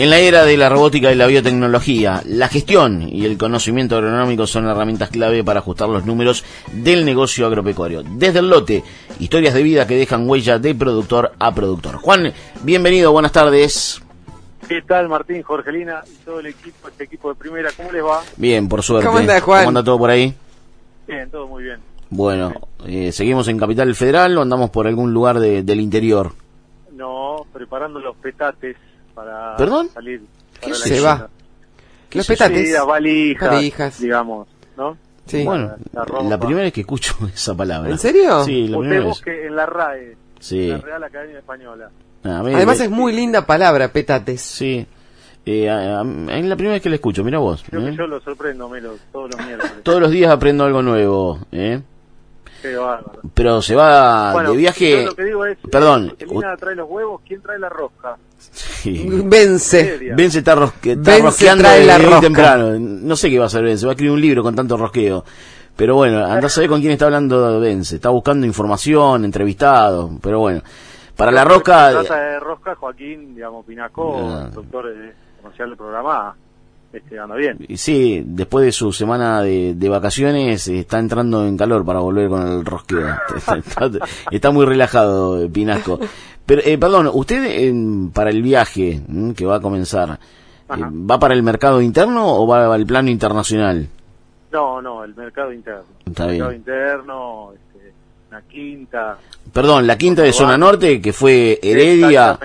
En la era de la robótica y la biotecnología, la gestión y el conocimiento agronómico son herramientas clave para ajustar los números del negocio agropecuario. Desde el lote, historias de vida que dejan huella de productor a productor. Juan, bienvenido, buenas tardes. ¿Qué tal, Martín, Jorgelina y todo el equipo, este equipo de primera? ¿Cómo les va? Bien, por suerte. ¿Cómo anda, Juan? ¿Cómo anda todo por ahí? Bien, todo muy bien. Bueno, eh, ¿seguimos en Capital Federal o andamos por algún lugar de- del interior? No, preparando los petates para ¿Perdón? salir. ¿Qué para la Se eso? va. isla. Los petates. Sí, las valijas, Valijas. digamos, ¿no? Sí. Bueno, La ropa. la primera vez que escucho esa palabra. ¿En serio? Sí, la Usted primera vez. busque en la RAE, Sí. la Real Academia Española. Ah, a mí- Además es muy linda palabra, petates. Sí. Eh, es la primera vez que la escucho, mira vos. Creo ¿eh? que yo lo sorprendo, Melo, todos los miércoles. Todos los días aprendo algo nuevo, ¿eh? Qué bárbaro. Pero se va Bueno, de viaje... yo lo que digo es, Perdón. Jorgelina trae los huevos, ¿quién trae la rosca? Sí. Vence. Vence está, rosque- está Vence rosqueando trae la rosca. temprano. No sé qué va a hacer Vence, va a escribir un libro con tanto rosqueo. Pero bueno, anda a saber con quién está hablando Vence. Está buscando información, entrevistado, pero bueno. Para la rosca... trata de rosca, Joaquín, digamos, Pinaco, Ah. el doctor eh, comercial del programa, este, anda bien. Y Sí, después de su semana de, de vacaciones eh, está entrando en calor para volver con el rosqueo. Está, está- está muy relajado, eh, Pinasco. Pero, eh, perdón, usted eh, para el viaje mm, que va a comenzar, eh. ¿va para el mercado interno o va al plano internacional? No, no, el mercado interno. Está el mercado bien. interno, este, una quinta. Perdón, la quinta de zona norte, que fue Heredia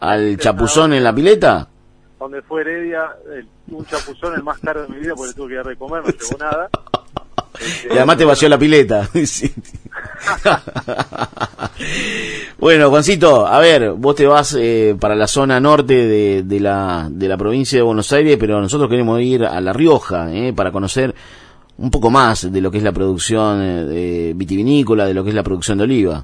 al chapuzón en la pileta. Donde fue Heredia, el- un chapuzón el más caro de mi vida porque tuve que ir a recomer, no llegó nada. Este, Y además te vació la pileta. Bueno, Juancito, a ver, vos te vas eh, para la zona norte de, de la, de la provincia de Buenos Aires, pero nosotros queremos ir a La Rioja eh, para conocer un poco más de lo que es la producción eh, de vitivinícola, de lo que es la producción de oliva.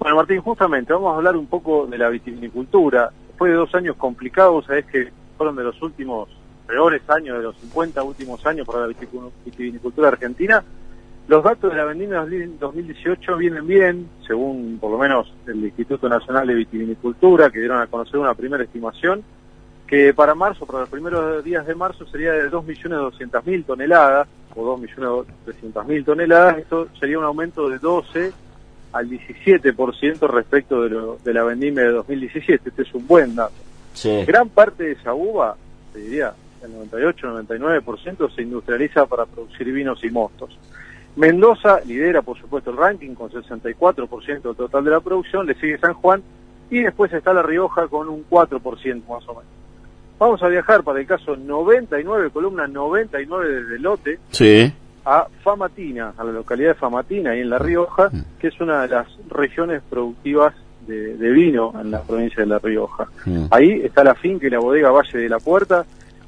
Bueno, Martín, justamente vamos a hablar un poco de la vitivinicultura. Después de dos años complicados, sabes que fueron de los últimos peores años, de los 50 últimos años para la vitivinicultura argentina. Los datos de la vendimia 2018 vienen bien, según por lo menos el Instituto Nacional de Vitivinicultura, que dieron a conocer una primera estimación, que para marzo, para los primeros días de marzo, sería de 2.200.000 toneladas, o 2.300.000 toneladas. Esto sería un aumento de 12 al 17% respecto de, lo, de la vendimia de 2017. Este es un buen dato. Sí. Gran parte de esa uva, te diría, el 98-99% se industrializa para producir vinos y mostos. Mendoza lidera, por supuesto, el ranking con 64% del total de la producción, le sigue San Juan y después está La Rioja con un 4% más o menos. Vamos a viajar para el caso 99, columna 99 desde Lote, Sí. a Famatina, a la localidad de Famatina, ahí en La Rioja, que es una de las regiones productivas de, de vino en la provincia de La Rioja. Mm. Ahí está la finca y la bodega Valle de la Puerta,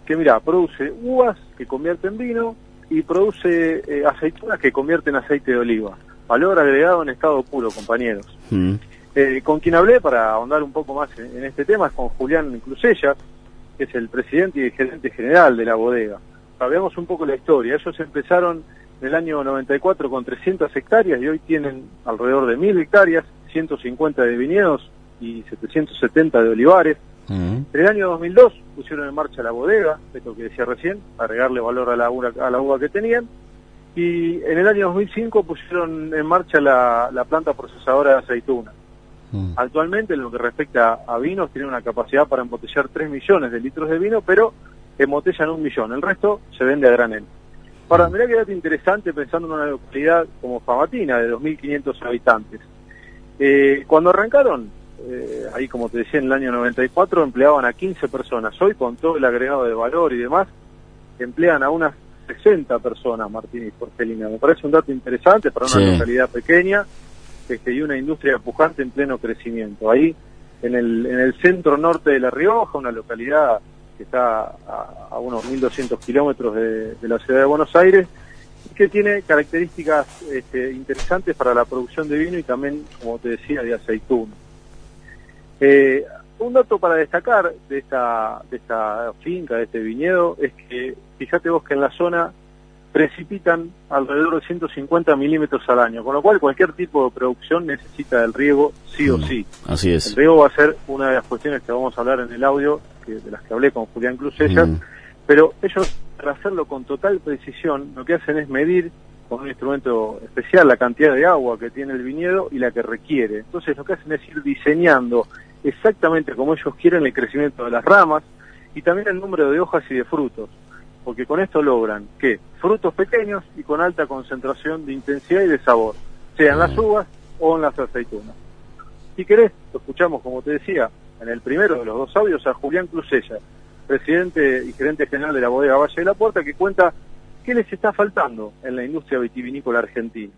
que mira, produce uvas que convierte en vino y produce eh, aceitunas que convierten en aceite de oliva. Valor agregado en estado puro, compañeros. Mm. Eh, con quien hablé para ahondar un poco más en, en este tema es con Julián Clusella, que es el presidente y gerente general de la bodega. Veamos un poco la historia. Ellos empezaron en el año 94 con 300 hectáreas y hoy tienen alrededor de 1.000 hectáreas, 150 de viñedos y 770 de olivares. Mm. En el año 2002 pusieron en marcha la bodega, esto que decía recién, agregarle valor a la, uva, a la uva que tenían. Y en el año 2005 pusieron en marcha la, la planta procesadora de aceituna. Actualmente, en lo que respecta a vinos, tiene una capacidad para embotellar 3 millones de litros de vino, pero embotellan un millón. El resto se vende a granel. Ahora, mirá que dato interesante pensando en una localidad como Famatina, de 2.500 habitantes. Eh, cuando arrancaron, eh, ahí como te decía, en el año 94, empleaban a 15 personas. Hoy, con todo el agregado de valor y demás, emplean a unas 60 personas, Martín y Porcelina. Me parece un dato interesante para una Sí. localidad pequeña este, y una industria pujante en pleno crecimiento. Ahí, en el, en el centro norte de La Rioja, una localidad que está a, a unos 1.200 kilómetros de, de la ciudad de Buenos Aires, y que tiene características este, interesantes para la producción de vino y también, como te decía, de aceituna. Eh, un dato para destacar de esta, de esta finca, de este viñedo, es que fíjate vos que en la zona precipitan alrededor de 150 milímetros al año, con lo cual cualquier tipo de producción necesita del riego sí o Mm. sí. Así El es. riego va a ser una de las cuestiones que vamos a hablar en el audio que, de las que hablé con Julián Clusellas, Mm. pero ellos, para hacerlo con total precisión, lo que hacen es medir con un instrumento especial la cantidad de agua que tiene el viñedo y la que requiere. Entonces lo que hacen es ir diseñando exactamente como ellos quieren el crecimiento de las ramas y también el número de hojas y de frutos, porque con esto logran que frutos pequeños y con alta concentración de intensidad y de sabor, sean las uvas o en las aceitunas. Si querés, lo escuchamos, como te decía, en el primero de los dos audios a Julián Cruzella, presidente y gerente general de la bodega Valle de la Puerta, que cuenta qué les está faltando en la industria vitivinícola argentina.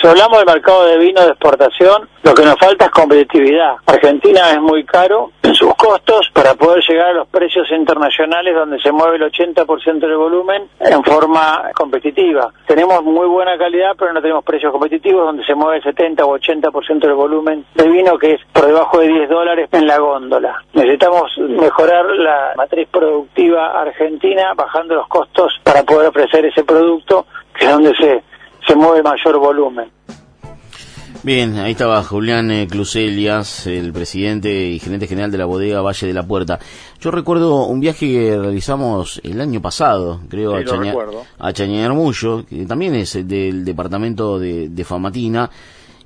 Si hablamos del mercado de vino de exportación, lo que nos falta es competitividad. Argentina es muy caro en sus costos para poder llegar a los precios internacionales donde se mueve el 80% del volumen en forma competitiva. Tenemos muy buena calidad, pero no tenemos precios competitivos donde se mueve el 70 o 80% del volumen de vino que es por debajo de 10 dólares en la góndola. Necesitamos mejorar la matriz productiva argentina bajando los costos para poder ofrecer ese producto que es donde se se mueve mayor volumen. Bien, ahí estaba Julián eh, Cluselias, el presidente y gerente general de la bodega Valle de la Puerta. Yo recuerdo un viaje que realizamos el año pasado, creo, Sí, a, Chaña- a Chañarmullo, que también es del departamento de, de Famatina,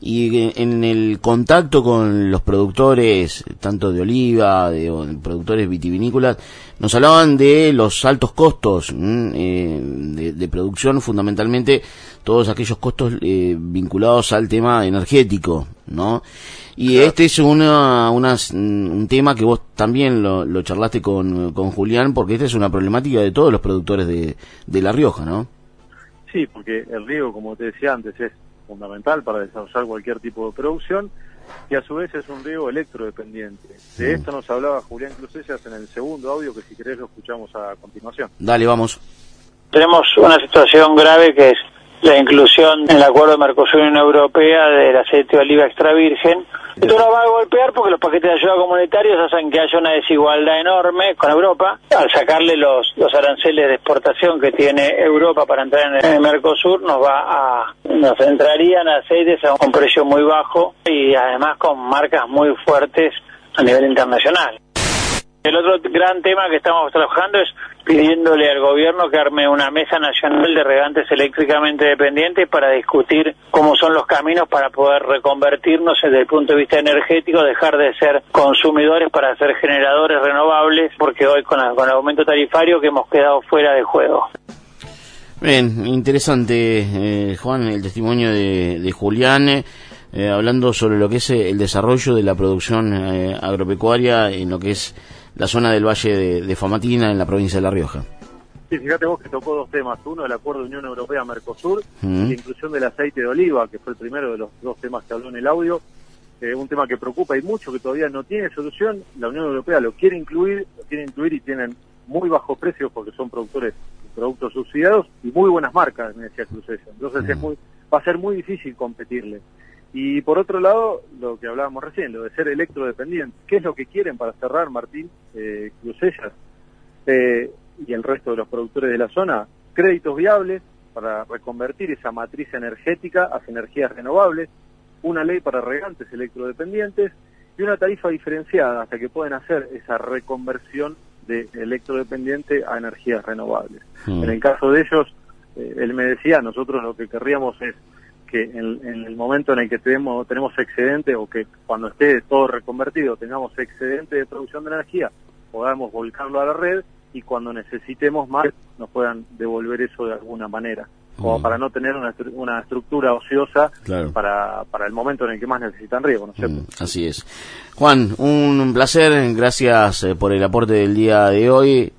y en el contacto con los productores, tanto de oliva, de, de productores vitivinícolas, nos hablaban de los altos costos eh, de, de producción, fundamentalmente todos aquellos costos eh, vinculados al tema energético, ¿no? Y este es una, una- un tema que vos también lo, lo charlaste con, con Julián, porque esta es una problemática de todos los productores de, de La Rioja, ¿no? Sí, porque el riego, como te decía antes, es fundamental para desarrollar cualquier tipo de producción y a su vez es un riego electrodependiente. De esto nos hablaba Julián Crucellas en el segundo audio que si querés lo escuchamos a continuación. Dale, vamos. Tenemos una situación grave que es la inclusión en el acuerdo de Mercosur y Unión Europea del aceite de oliva extra virgen. Esto nos va a golpear porque los paquetes de ayuda comunitarios hacen que haya una desigualdad enorme con Europa. Al sacarle los, los aranceles de exportación que tiene Europa para entrar en el Mercosur, nos va a nos entrarían aceites a un precio muy bajo y además con marcas muy fuertes a nivel internacional. El otro gran tema que estamos trabajando es pidiéndole al gobierno que arme una mesa nacional de regantes eléctricamente dependientes para discutir cómo son los caminos para poder reconvertirnos desde el punto de vista energético, dejar de ser consumidores para ser generadores renovables, porque hoy con, el aumento tarifario que hemos quedado fuera de juego. Bien, interesante, eh, Juan, el testimonio de, de Julián, eh, hablando sobre lo que es el desarrollo de la producción eh, agropecuaria en lo que es la zona del Valle de, de Famatina, en la provincia de La Rioja. Sí, fíjate vos que tocó dos temas. Uno, el acuerdo de Unión Europea-Mercosur, la inclusión del aceite de oliva, que fue el primero de los dos temas que habló en el audio. Eh, un tema que preocupa y mucho, que todavía no tiene solución. La Unión Europea lo quiere incluir, lo quiere incluir y tienen muy bajos precios porque son productores de productos subsidiados y muy buenas marcas, me decía Cruzella. Entonces es muy, va a ser muy difícil competirle. Y por otro lado, lo que hablábamos recién, lo de ser electrodependiente. ¿Qué es lo que quieren para cerrar, Martín eh, Crucellas? eh, y el resto de los productores de la zona, créditos viables para reconvertir esa matriz energética hacia energías renovables, una ley para regantes electrodependientes y una tarifa diferenciada hasta que puedan hacer esa reconversión de electrodependiente a energías renovables. Mm. En el caso de ellos, eh, él me decía, nosotros lo que querríamos es que en, en el momento en el que tenemos, tenemos excedente o que cuando esté todo reconvertido tengamos excedente de producción de energía, podamos volcarlo a la red y cuando necesitemos más nos puedan devolver eso de alguna manera, como para no tener una, una estructura ociosa Claro. para, para el momento en el que más necesitan riego, ¿no es cierto? Así es. Juan, un placer, gracias eh, por el aporte del día de hoy.